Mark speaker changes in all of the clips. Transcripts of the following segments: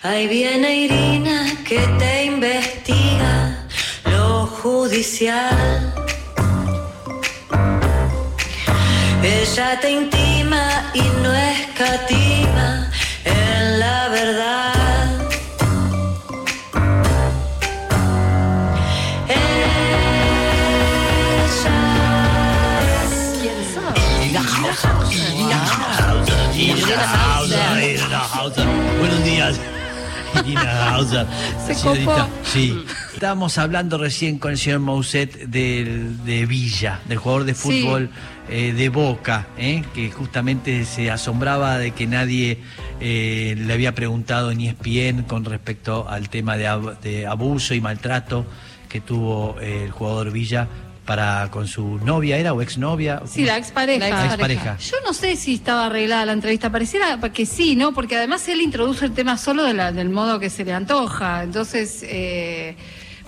Speaker 1: Ahí viene Irina que te investiga lo judicial. Ella te intima y no escatima
Speaker 2: Irina Hauser.
Speaker 3: Se
Speaker 2: Señorita,
Speaker 3: copó.
Speaker 2: Sí. Estábamos hablando recién con el señor Mousset del, de Villa, del jugador de
Speaker 3: Sí.
Speaker 2: fútbol eh, de Boca, eh, que justamente se asombraba de que nadie eh, le había preguntado en ESPN con respecto al tema de, de abuso y maltrato que tuvo el jugador Villa para con su novia, ¿era o exnovia?
Speaker 3: Sí, la expareja.
Speaker 2: La expareja.
Speaker 3: Yo no sé si estaba arreglada la entrevista, pareciera que sí, ¿no? Porque además él introduce el tema solo de la- del modo que se le antoja. Entonces, eh,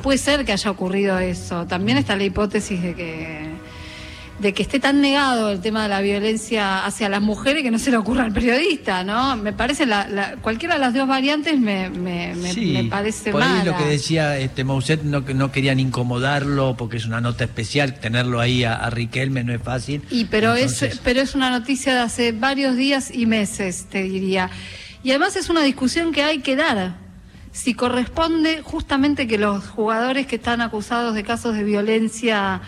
Speaker 3: puede ser que haya ocurrido eso. También está la hipótesis de que de que esté tan negado el tema de la violencia hacia las mujeres que no se le ocurra al periodista, ¿no? Me parece, la, la- cualquiera de las dos variantes me, me, me-
Speaker 2: Sí,
Speaker 3: me parece
Speaker 2: por ahí
Speaker 3: mala.
Speaker 2: lo que decía este Mousset, no, que no querían incomodarlo porque es una nota especial, tenerlo ahí a, a Riquelme no es fácil.
Speaker 3: Y pero
Speaker 2: Entonces,
Speaker 3: es pero es una noticia de hace varios días y meses, te diría. Y además es una discusión que hay que dar. Si corresponde justamente que los jugadores que están acusados de casos de violencia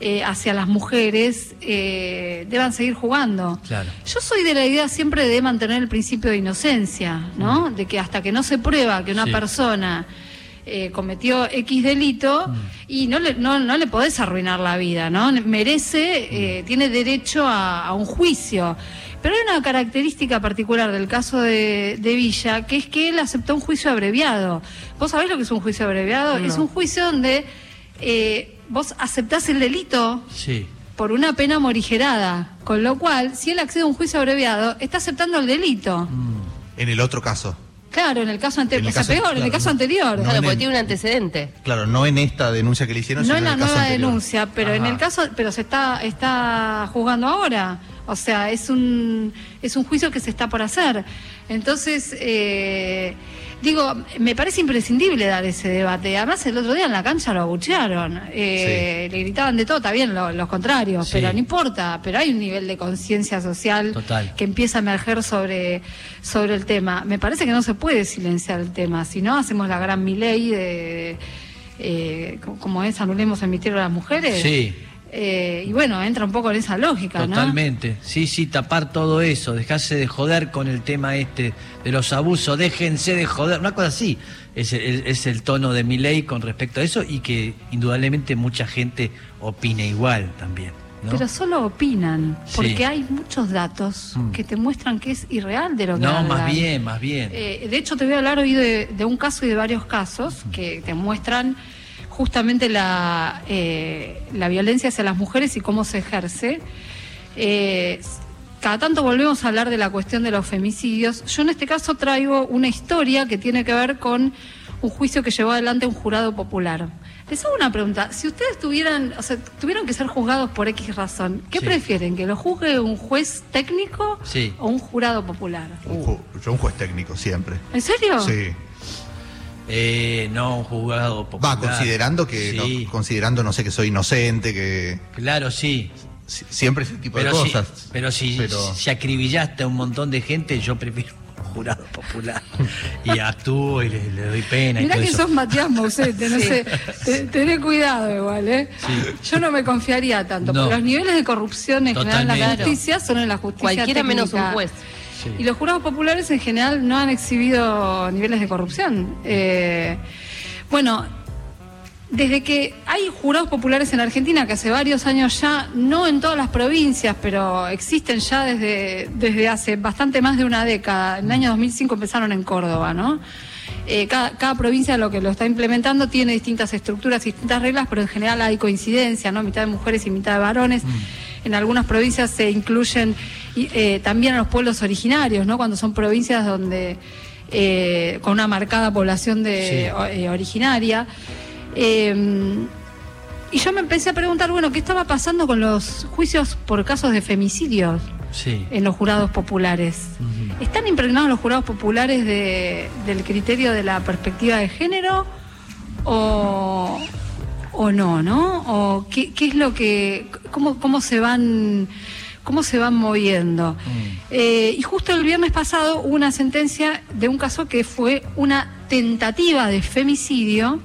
Speaker 3: eh, hacia las mujeres eh, deban seguir jugando.
Speaker 2: Claro.
Speaker 3: Yo soy de la idea siempre de mantener el principio de inocencia, ¿no? De que hasta que no se prueba que una
Speaker 2: Sí.
Speaker 3: persona eh, cometió X delito
Speaker 2: Mm.
Speaker 3: y no le, no, no le podés arruinar la vida, ¿no? Merece, eh, tiene derecho a, a un juicio. Pero hay una característica particular del caso de, de Villa, que es que él aceptó un juicio abreviado. ¿Vos sabés lo que es un juicio abreviado? Es un juicio donde eh, vos aceptás el delito
Speaker 2: Sí,
Speaker 3: por una pena morigerada. Con lo cual, si él accede a un juicio abreviado, está aceptando el delito.
Speaker 4: En el otro caso.
Speaker 3: Claro, en el caso
Speaker 4: En
Speaker 3: anterior, o sea,
Speaker 4: caso-
Speaker 3: peor, en el caso
Speaker 4: no-
Speaker 3: anterior.
Speaker 4: no
Speaker 5: Claro,
Speaker 4: en
Speaker 5: porque
Speaker 4: el-
Speaker 5: tiene un antecedente.
Speaker 4: Claro, no en esta denuncia que le hicieron,
Speaker 3: No
Speaker 4: sino
Speaker 3: en la
Speaker 4: el caso
Speaker 3: nueva
Speaker 4: anterior.
Speaker 3: denuncia, pero en
Speaker 4: Ajá.
Speaker 3: el caso, pero se está está juzgando ahora. O sea, es un es un juicio que se está por hacer. Entonces, eh, digo, me parece imprescindible dar ese debate. Además, el otro día en la cancha lo abuchearon, eh, le gritaban de todo, está bien lo- los contrarios,
Speaker 2: Sí.
Speaker 3: pero no importa. Pero hay un nivel de conciencia social
Speaker 2: Total.
Speaker 3: que empieza a emerger sobre sobre el tema. Me parece que no se puede silenciar el tema, si no hacemos la gran miley de eh, co- como es anulemos el ministerio de las mujeres.
Speaker 2: Sí.
Speaker 3: Eh, y bueno, entra un poco en esa lógica, ¿no?
Speaker 2: totalmente. Sí, sí, tapar todo eso, dejarse de joder con el tema este de los abusos, déjense de joder, una cosa así. Es el, es el tono de mi ley con respecto a eso y que indudablemente mucha gente opina igual también. ¿no?
Speaker 3: Pero solo opinan,
Speaker 2: Sí.
Speaker 3: porque hay muchos datos
Speaker 2: Mm.
Speaker 3: que te muestran que es irreal de lo que
Speaker 2: no,
Speaker 3: hablan.
Speaker 2: más bien, más bien.
Speaker 3: Eh, de hecho, te voy a hablar hoy de, de un caso y de varios casos que te muestran justamente la, eh, la violencia hacia las mujeres y cómo se ejerce. Eh, cada tanto volvemos a hablar de la cuestión de los femicidios. Yo en este caso traigo una historia que tiene que ver con un juicio que llevó adelante un jurado popular. Les hago una pregunta. Si ustedes tuvieran, o sea, tuvieron que ser juzgados por X razón, ¿qué
Speaker 2: Sí.
Speaker 3: prefieren? ¿Que lo juzgue un juez técnico
Speaker 2: Sí.
Speaker 3: o un jurado popular?
Speaker 4: Un ju- yo un juez técnico, siempre.
Speaker 3: ¿En serio?
Speaker 4: Sí.
Speaker 2: Eh, no, un juzgado
Speaker 4: Va,
Speaker 2: popular.
Speaker 4: considerando que,
Speaker 2: Sí,
Speaker 4: no, considerando, no sé, que soy inocente, que
Speaker 2: claro, sí.
Speaker 4: si- siempre ese tipo
Speaker 2: Pero
Speaker 4: de
Speaker 2: si,
Speaker 4: cosas.
Speaker 2: pero si,
Speaker 4: Pero-
Speaker 2: si acribillaste a un montón de gente, yo prefiero un jurado popular. y actúo y le, le doy pena y
Speaker 3: Mirá
Speaker 2: todo
Speaker 3: que
Speaker 2: eso.
Speaker 3: sos Matías Mousete, no sé. Te- Tené cuidado igual, ¿eh?
Speaker 2: Sí.
Speaker 3: Yo no me confiaría tanto,
Speaker 2: No.
Speaker 3: porque los niveles de corrupción en general en la justicia son en la justicia
Speaker 5: Cualquiera menos
Speaker 3: técnica.
Speaker 5: un juez.
Speaker 2: Sí.
Speaker 3: Y los jurados populares en general no han exhibido niveles de corrupción. Eh, bueno, desde que hay jurados populares en Argentina, que hace varios años ya, no en todas las provincias, pero existen ya desde, desde hace bastante más de una década. En el año 2005 empezaron en Córdoba, ¿no? Eh, cada, cada provincia lo que lo está implementando tiene distintas estructuras, distintas reglas, pero en general hay coincidencia, ¿no? Mitad de mujeres y mitad de varones. En algunas provincias se incluyen y, eh, también a los pueblos originarios, ¿no? Cuando son provincias donde eh, con una marcada población de,
Speaker 2: Sí.
Speaker 3: o- eh, originaria. Eh, y yo me empecé a preguntar, bueno, ¿qué estaba pasando con los juicios por casos de femicidios?
Speaker 2: Sí.
Speaker 3: en los jurados populares. ¿Están impregnados los jurados populares de- del criterio de la perspectiva de género o, o no, no? ¿O qué, qué es lo que, cómo, cómo se van, cómo se van moviendo? Eh, y justo el viernes pasado hubo una sentencia de un caso que fue una tentativa de femicidio,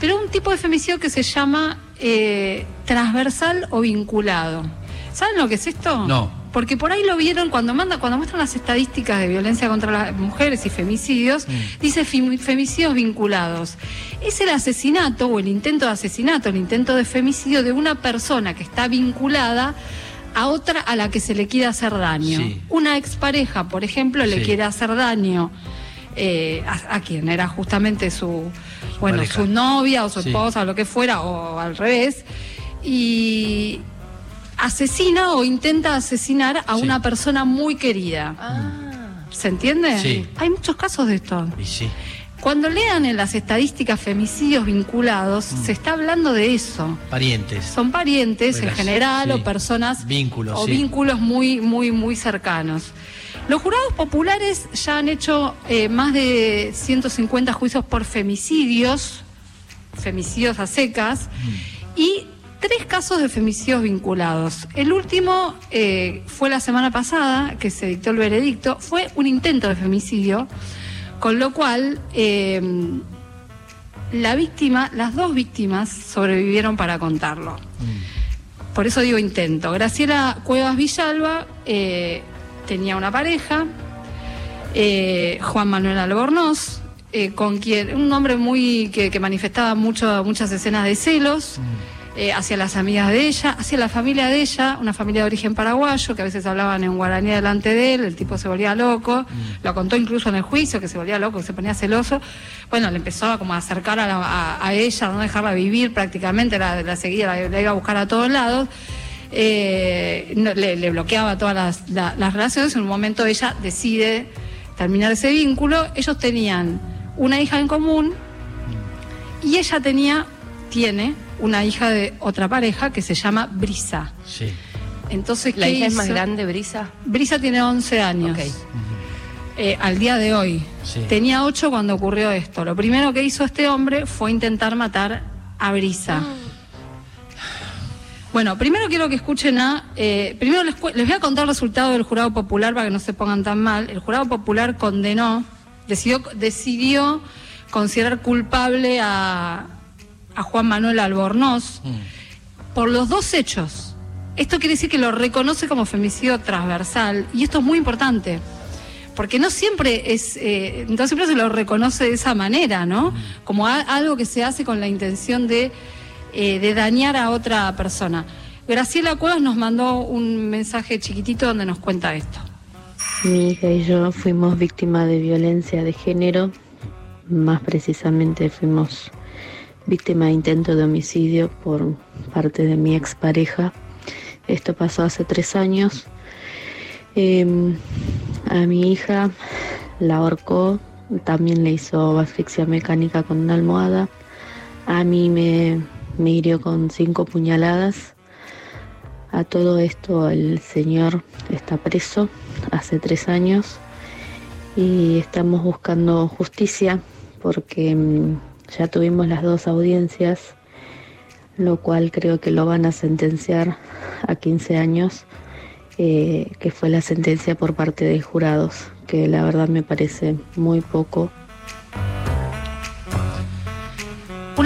Speaker 3: pero un tipo de femicidio que se llama eh, transversal o vinculado. ¿Saben lo que es esto?
Speaker 2: No.
Speaker 3: Porque por ahí lo vieron cuando manda, cuando muestran las estadísticas de violencia contra las mujeres y femicidios, dice fem- femicidios vinculados. Es el asesinato o el intento de asesinato, el intento de femicidio de una persona que está vinculada a otra a la que se le quiere hacer daño.
Speaker 2: Sí.
Speaker 3: Una expareja, por ejemplo, le
Speaker 2: Sí.
Speaker 3: quiere hacer daño eh, a, a quien era justamente su, bueno,
Speaker 2: pareja.
Speaker 3: su novia o su
Speaker 2: Sí.
Speaker 3: esposa o lo que fuera, o al revés, y asesina o intenta asesinar a
Speaker 2: Sí.
Speaker 3: una persona muy querida. ¿Se entiende?
Speaker 2: Sí.
Speaker 3: Hay muchos casos de esto.
Speaker 2: Y sí.
Speaker 3: Cuando lean en las estadísticas femicidios vinculados,
Speaker 2: Mm.
Speaker 3: se está hablando de eso.
Speaker 2: Parientes.
Speaker 3: Son parientes en general
Speaker 2: sí.
Speaker 3: o personas
Speaker 2: Vínculos,
Speaker 3: o
Speaker 2: sí.
Speaker 3: vínculos muy, muy, muy cercanos. Los jurados populares ya han hecho eh, más de 150 juicios por femicidios, femicidios a secas, y tres casos de femicidios vinculados. El último eh, fue la semana pasada, que se dictó el veredicto, fue un intento de femicidio, con lo cual eh, la víctima, las dos víctimas sobrevivieron para contarlo. Por eso digo intento. Graciela Cuevas Villalba eh, tenía una pareja, eh, Juan Manuel Albornoz, con quien un hombre muy que, que manifestaba mucho, muchas escenas de celos eh, hacia las amigas de ella, hacia la familia de ella, una familia de origen paraguayo que a veces hablaban en guaraní delante de él, el tipo se volvía loco, lo contó incluso en el juicio que se volvía loco, que se ponía celoso. Bueno, le empezó a como a acercar a, la- a- a ella, a no dejarla vivir prácticamente, la, la seguía, la, la iba a buscar a todos lados. Eh, no- le, le bloqueaba todas las, la- las relaciones. En un momento ella decide terminar ese vínculo. Ellos tenían una hija en común y ella tenía, tiene una hija de otra pareja que se llama Brisa.
Speaker 2: Sí.
Speaker 3: Entonces,
Speaker 5: ¿La
Speaker 3: ¿qué
Speaker 5: hija es más grande, Brisa?
Speaker 3: Brisa tiene 11 años.
Speaker 5: Ok.
Speaker 3: eh, al día de hoy.
Speaker 2: Sí.
Speaker 3: Tenía 8 cuando ocurrió esto. Lo primero que hizo este hombre fue intentar matar a Brisa. Bueno, primero quiero que escuchen a. eh, primero les, les voy a contar el resultado del jurado popular para que no se pongan tan mal. El jurado popular condenó, decidió, decidió considerar culpable a, a Juan Manuel Albornoz por los dos hechos. Esto quiere decir que lo reconoce como femicidio transversal y esto es muy importante. Porque no siempre es, eh, no siempre se lo reconoce de esa manera, ¿no? Como a- algo que se hace con la intención de, eh, de dañar a otra persona. Graciela Cuevas nos mandó un mensaje chiquitito donde nos cuenta esto.
Speaker 6: Mi hija y yo fuimos víctimas de violencia de género, más precisamente fuimos víctimas de intento de homicidio por parte de mi expareja. Esto pasó hace tres años. Eh, a mi hija la ahorcó, también le hizo asfixia mecánica con una almohada. A mí me, me hirió con cinco puñaladas. A todo esto el señor está preso hace tres años y estamos buscando justicia porque mm, ya tuvimos las dos audiencias, lo cual creo que lo van a sentenciar a 15 años, eh, que fue la sentencia por parte de jurados, que la verdad me parece muy poco.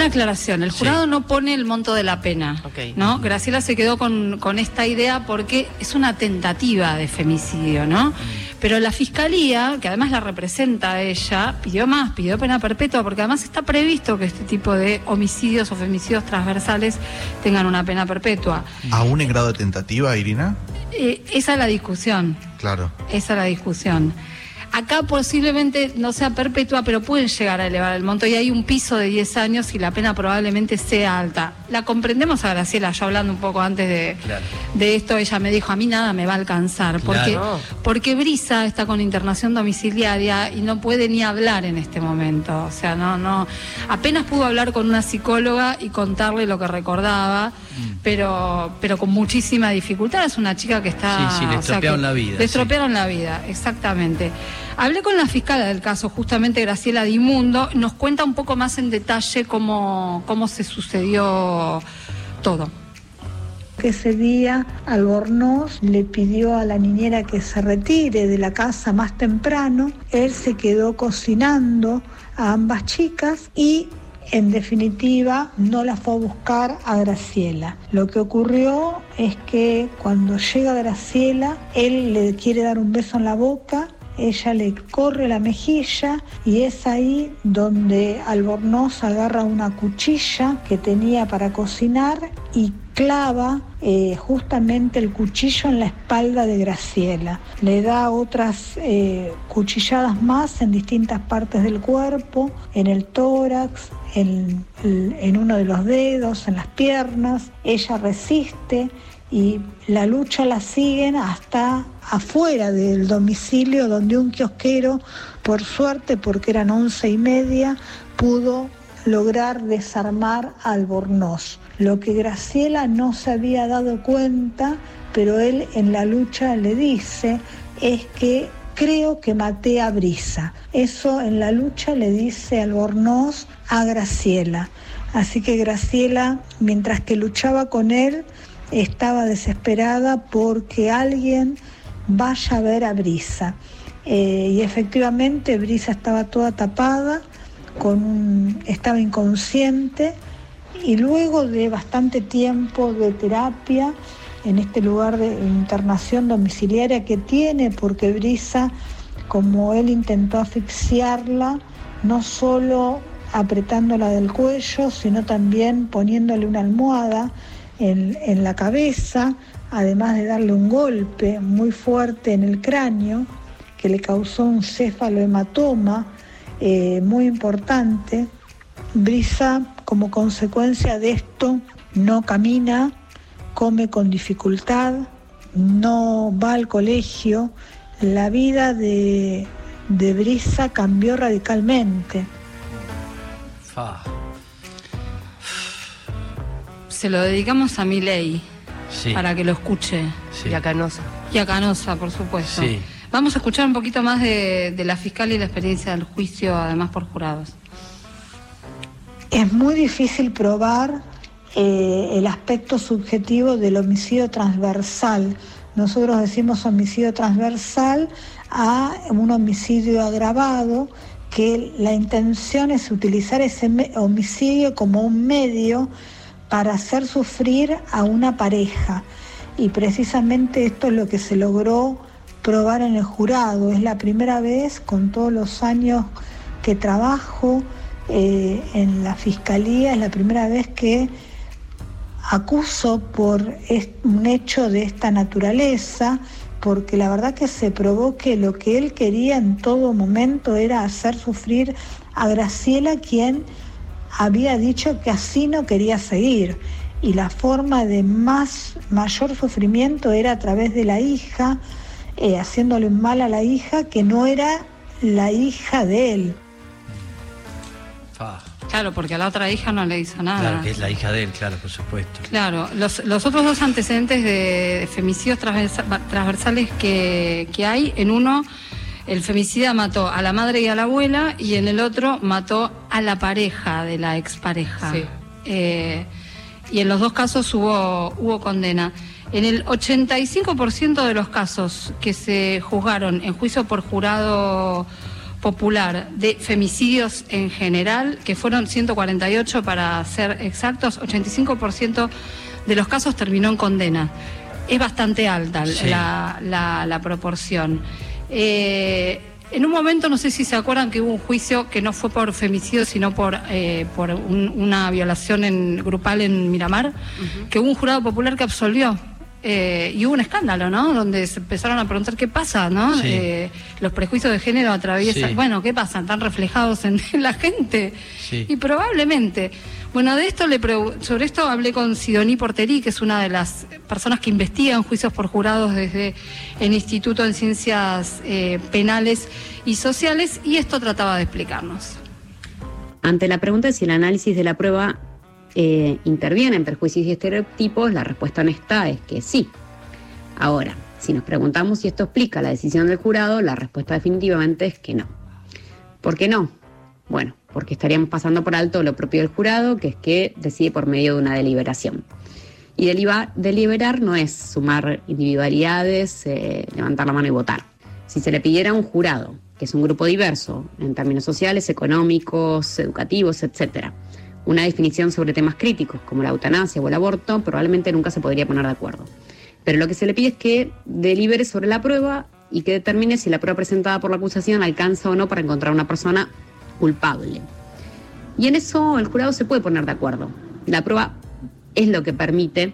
Speaker 3: Una aclaración, el
Speaker 2: Sí.
Speaker 3: jurado no pone el monto de la pena,
Speaker 5: Ok.
Speaker 3: ¿no? Graciela se quedó con, con esta idea porque es una tentativa de femicidio, ¿no? Pero la fiscalía, que además la representa a ella, pidió más, pidió pena perpetua, porque además está previsto que este tipo de homicidios o femicidios transversales tengan una pena perpetua.
Speaker 4: ¿Aún en grado de tentativa, Irina?
Speaker 3: Eh, esa es la discusión.
Speaker 4: Claro.
Speaker 3: Esa es la discusión. Acá posiblemente no sea perpetua, pero pueden llegar a elevar el monto y hay un piso de 10 años y la pena probablemente sea alta. La comprendemos a Graciela, yo hablando un poco antes de,
Speaker 2: Claro.
Speaker 3: de esto, ella me dijo, a mí nada me va a alcanzar, porque,
Speaker 2: Claro.
Speaker 3: porque Brisa está con internación domiciliaria y no puede ni hablar en este momento. O sea, no, no, apenas pudo hablar con una psicóloga y contarle lo que recordaba,
Speaker 2: Mm.
Speaker 3: pero, pero con muchísima dificultad. Es una chica que está.
Speaker 2: Sí, sí, le
Speaker 3: o sea,
Speaker 2: estropearon la vida,
Speaker 3: Le
Speaker 2: sí.
Speaker 3: estropearon la vida, exactamente. Hablé con la fiscal del caso, justamente Graciela Dimundo, nos cuenta un poco más en detalle cómo, cómo se sucedió todo.
Speaker 5: que ese día Albornoz le pidió a la niñera que se retire de la casa más temprano. Él se quedó cocinando a ambas chicas y en definitiva no la fue a buscar a Graciela. Lo que ocurrió es que cuando llega Graciela, él le quiere dar un beso en la boca ella le corre la mejilla y es ahí donde Albornoz agarra una cuchilla que tenía para cocinar y clava eh, justamente el cuchillo en la espalda de Graciela. Le da otras eh, cuchilladas más en distintas partes del cuerpo, en el tórax, en, en uno de los dedos, en las piernas. Ella resiste y la lucha la siguen hasta afuera del domicilio donde un kiosquero, por suerte, porque eran once y media, pudo lograr desarmar Albornoz. Lo que Graciela no se había dado cuenta, pero él en la lucha le dice, es que creo que maté a Brisa. Eso en la lucha le dice Albornoz a Graciela. Así que Graciela, mientras que luchaba con él, estaba desesperada porque alguien vaya a ver a Brisa. Eh, y efectivamente Brisa estaba toda tapada, con un- estaba inconsciente y luego de bastante tiempo de terapia en este lugar de internación domiciliaria que tiene, porque Brisa, como él intentó asfixiarla, no solo apretándola del cuello, sino también poniéndole una almohada en, en la cabeza, además de darle un golpe muy fuerte en el cráneo, que le causó un céfalohematoma eh, muy importante. Brisa, como consecuencia de esto, no camina, come con dificultad, no va al colegio. La vida de, de Brisa cambió radicalmente.
Speaker 2: Fa.
Speaker 3: Se lo dedicamos a Milei
Speaker 2: Sí.
Speaker 3: para que lo escuche.
Speaker 2: sí.
Speaker 7: Y a Canosa.
Speaker 3: Y a Canosa, por supuesto.
Speaker 2: Sí.
Speaker 3: Vamos a escuchar un poquito más de, la fiscal y la experiencia del juicio, además por jurados.
Speaker 5: Es muy difícil probar eh, el aspecto subjetivo del homicidio transversal. Nosotros decimos homicidio transversal a un homicidio agravado, que la intención es utilizar ese homicidio como un medio para hacer sufrir a una pareja. Y precisamente esto es lo que se logró probar en el jurado. Es la primera vez con todos los años que trabajo eh, en la fiscalía, es la primera vez que acuso por un hecho de esta naturaleza, porque la verdad que se probó que lo que él quería en todo momento era hacer sufrir a Graciela, quien había dicho que así no quería seguir. Y la forma de más mayor sufrimiento era a través de la hija, eh, haciéndole un mal a la hija que no era la hija de él.
Speaker 3: Claro, porque a la otra hija no le hizo nada.
Speaker 2: Claro, que es la hija de él, claro, por supuesto.
Speaker 3: Claro, los, los otros dos antecedentes de, de femicidios transversa- transversales que, que hay, en uno el femicida mató a la madre y a la abuela y en el otro mató a la pareja de la expareja.
Speaker 7: Sí.
Speaker 3: Eh, y en los dos casos hubo, hubo condena. En el 85% de los casos que se juzgaron en juicio por jurado popular de femicidios en general, que fueron 148 para ser exactos, 85% de los casos terminó en condena. Es bastante alta
Speaker 2: Sí.
Speaker 3: la, la- la proporción. Eh, en un momento, no sé si se acuerdan que hubo un juicio que no fue por femicidio, sino por, eh, por un- una violación en- grupal en Miramar, que hubo un jurado popular que absolvió eh, y hubo un escándalo, ¿no? Donde se empezaron a preguntar qué pasa, ¿no?
Speaker 2: Sí.
Speaker 3: Eh, los prejuicios de género atraviesan,
Speaker 2: Sí.
Speaker 3: bueno, ¿qué pasa? ¿Están reflejados en, la gente?
Speaker 2: Sí.
Speaker 3: Y probablemente. Bueno, de esto le sobre esto hablé con Sidoní Porterí, que es una de las personas que investigan juicios por jurados desde el Instituto de Ciencias eh, Penales y Sociales, y esto trataba de explicarnos.
Speaker 7: Ante la pregunta de si el análisis de la prueba eh, interviene en perjuicios y estereotipos, la respuesta honesta es que sí. Ahora, si nos preguntamos si esto explica la decisión del jurado, la respuesta definitivamente es que no. ¿Por qué no? Bueno, porque estaríamos pasando por alto lo propio del jurado, que es que decide por medio de una deliberación. Y deliberar no es sumar individualidades, eh, levantar la mano y votar. Si se le pidiera a un jurado, que es un grupo diverso en términos sociales, económicos, educativos, etcétera, una definición sobre temas críticos como la eutanasia o el aborto, probablemente nunca se podría poner de acuerdo. Pero lo que se le pide es que delibere sobre la prueba y que determine si la prueba presentada por la acusación alcanza o no para encontrar una persona culpable. Y en eso el jurado se puede poner de acuerdo. La prueba es lo que permite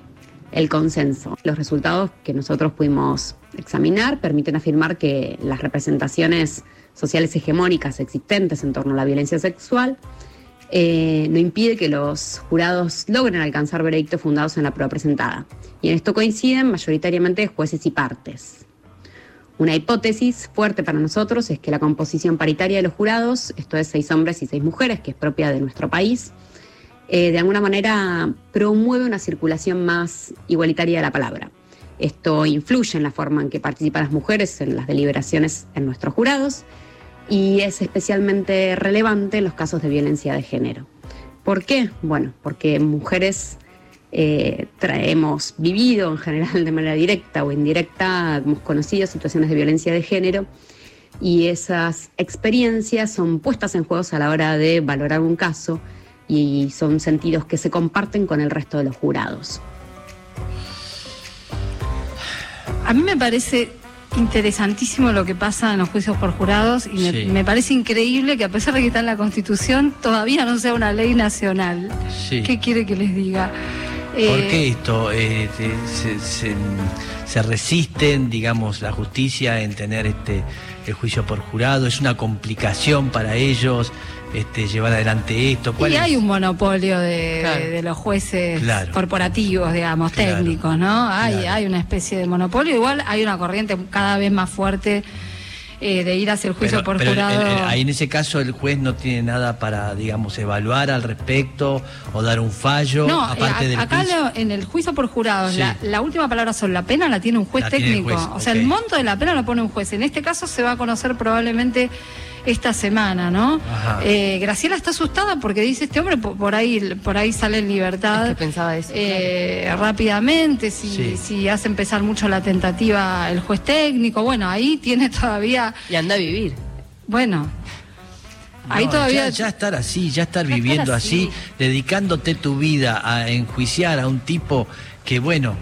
Speaker 7: el consenso. Los resultados que nosotros pudimos examinar permiten afirmar que las representaciones sociales hegemónicas existentes en torno a la violencia sexual eh, no impide que los jurados logren alcanzar veredictos fundados en la prueba presentada. Y en esto coinciden mayoritariamente jueces y partes. Una hipótesis fuerte para nosotros es que la composición paritaria de los jurados, esto es seis hombres y seis mujeres, que es propia de nuestro país, eh, de alguna manera promueve una circulación más igualitaria de la palabra. Esto influye en la forma en que participan las mujeres en las deliberaciones en nuestros jurados y es especialmente relevante en los casos de violencia de género. ¿Por qué? Bueno, porque mujeres eh, tra- hemos vivido en general de manera directa o indirecta, hemos conocido situaciones de violencia de género y esas experiencias son puestas en juego a la hora de valorar un caso y son sentidos que se comparten con el resto de los jurados.
Speaker 3: A mí me parece interesantísimo lo que pasa en los juicios por jurados y me,
Speaker 2: Sí.
Speaker 3: me parece increíble que a pesar de que está en la Constitución todavía no sea una ley nacional.
Speaker 2: Sí.
Speaker 3: ¿Qué quiere que les diga?
Speaker 2: ¿Por
Speaker 3: Eh,
Speaker 2: qué esto? eh, se- se resisten, digamos, la justicia en tener este el juicio por jurado? ¿Es una complicación para ellos este, llevar adelante esto? ¿Cuál
Speaker 3: Y
Speaker 2: es?
Speaker 3: hay un monopolio de,
Speaker 8: Claro.
Speaker 3: de los jueces
Speaker 2: Claro.
Speaker 3: corporativos, digamos,
Speaker 2: Claro.
Speaker 3: técnicos, ¿no? Hay,
Speaker 2: Claro.
Speaker 3: hay una especie de monopolio. Igual hay una corriente cada vez más fuerte eh, de ir hacia el juicio
Speaker 2: Pero-
Speaker 3: por
Speaker 2: pero el-
Speaker 3: jurado.
Speaker 2: el- el- ahí en ese caso el juez no tiene nada para, digamos, evaluar al respecto o dar un fallo,
Speaker 3: No,
Speaker 2: aparte
Speaker 3: eh, a-
Speaker 2: del
Speaker 3: acá lo- en el juicio por jurados,
Speaker 2: Sí.
Speaker 3: la, la última palabra sobre la pena la tiene un juez
Speaker 2: La
Speaker 3: técnico.
Speaker 2: juez,
Speaker 3: o sea,
Speaker 2: ok.
Speaker 3: el monto de la pena lo pone un juez. En este caso se va a conocer probablemente esta semana, ¿no?
Speaker 2: Ajá.
Speaker 3: Eh, Graciela está asustada porque dice este hombre po- por ahí por ahí sale en libertad.
Speaker 8: Es que pensaba eso,
Speaker 3: eh, rápidamente, si,
Speaker 2: Sí.
Speaker 3: si hace empezar mucho la tentativa el juez técnico, bueno, ahí tiene todavía,
Speaker 8: Y anda a vivir.
Speaker 3: bueno, ahí todavía...
Speaker 2: Ya, ya estar así, ya estar
Speaker 3: Ya estar
Speaker 2: viviendo
Speaker 3: así.
Speaker 2: así, dedicándote tu vida a enjuiciar a un tipo que, bueno,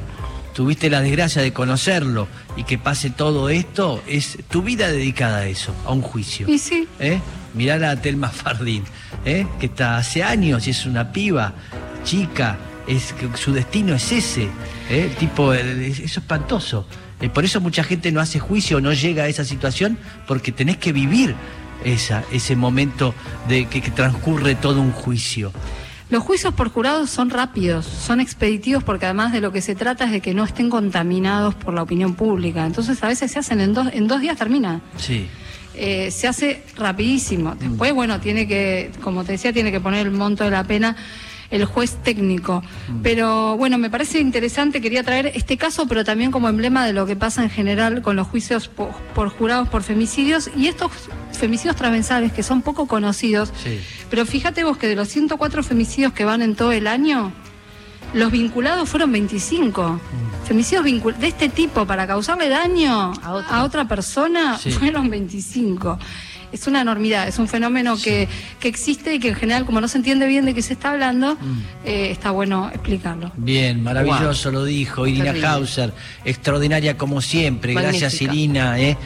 Speaker 2: tuviste la desgracia de conocerlo y que pase todo esto, es tu vida dedicada a eso, a un juicio.
Speaker 3: Y sí.
Speaker 2: ¿Eh? Mirá a Telma Fardín, ¿eh? que está hace años y es una piba, chica, es su destino es ese, ¿eh? tipo, eso es espantoso. Eh, por eso mucha gente no hace juicio, no llega a esa situación, porque tenés que vivir esa, ese momento de que, que transcurre todo un juicio.
Speaker 3: Los juicios por jurados son rápidos, son expeditivos porque además de lo que se trata es de que no estén contaminados por la opinión pública. Entonces a veces se hacen en dos, en dos días termina.
Speaker 2: Sí.
Speaker 3: Eh, se hace rapidísimo. Después, bueno, tiene que, como te decía, tiene que poner el monto de la pena el juez técnico. Pero bueno, me parece interesante, quería traer este caso, pero también como emblema de lo que pasa en general con los juicios po- por, jurados por femicidios y estos femicidios transversales que son poco conocidos.
Speaker 2: Sí.
Speaker 3: Pero fíjate vos que de los 104 femicidios que van en todo el año, los vinculados fueron 25. Femicidios vincul- de este tipo para causarle daño
Speaker 8: A
Speaker 3: otra persona
Speaker 2: Sí.
Speaker 3: fueron 25. Es una enormidad, es un fenómeno que, que existe y que en general, como no se entiende bien de qué se está hablando,
Speaker 2: Mm.
Speaker 3: eh, está bueno explicarlo.
Speaker 2: Bien, maravilloso lo dijo Irina. Hauser, extraordinaria como siempre. Gracias. Irina, ¿eh?